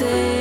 say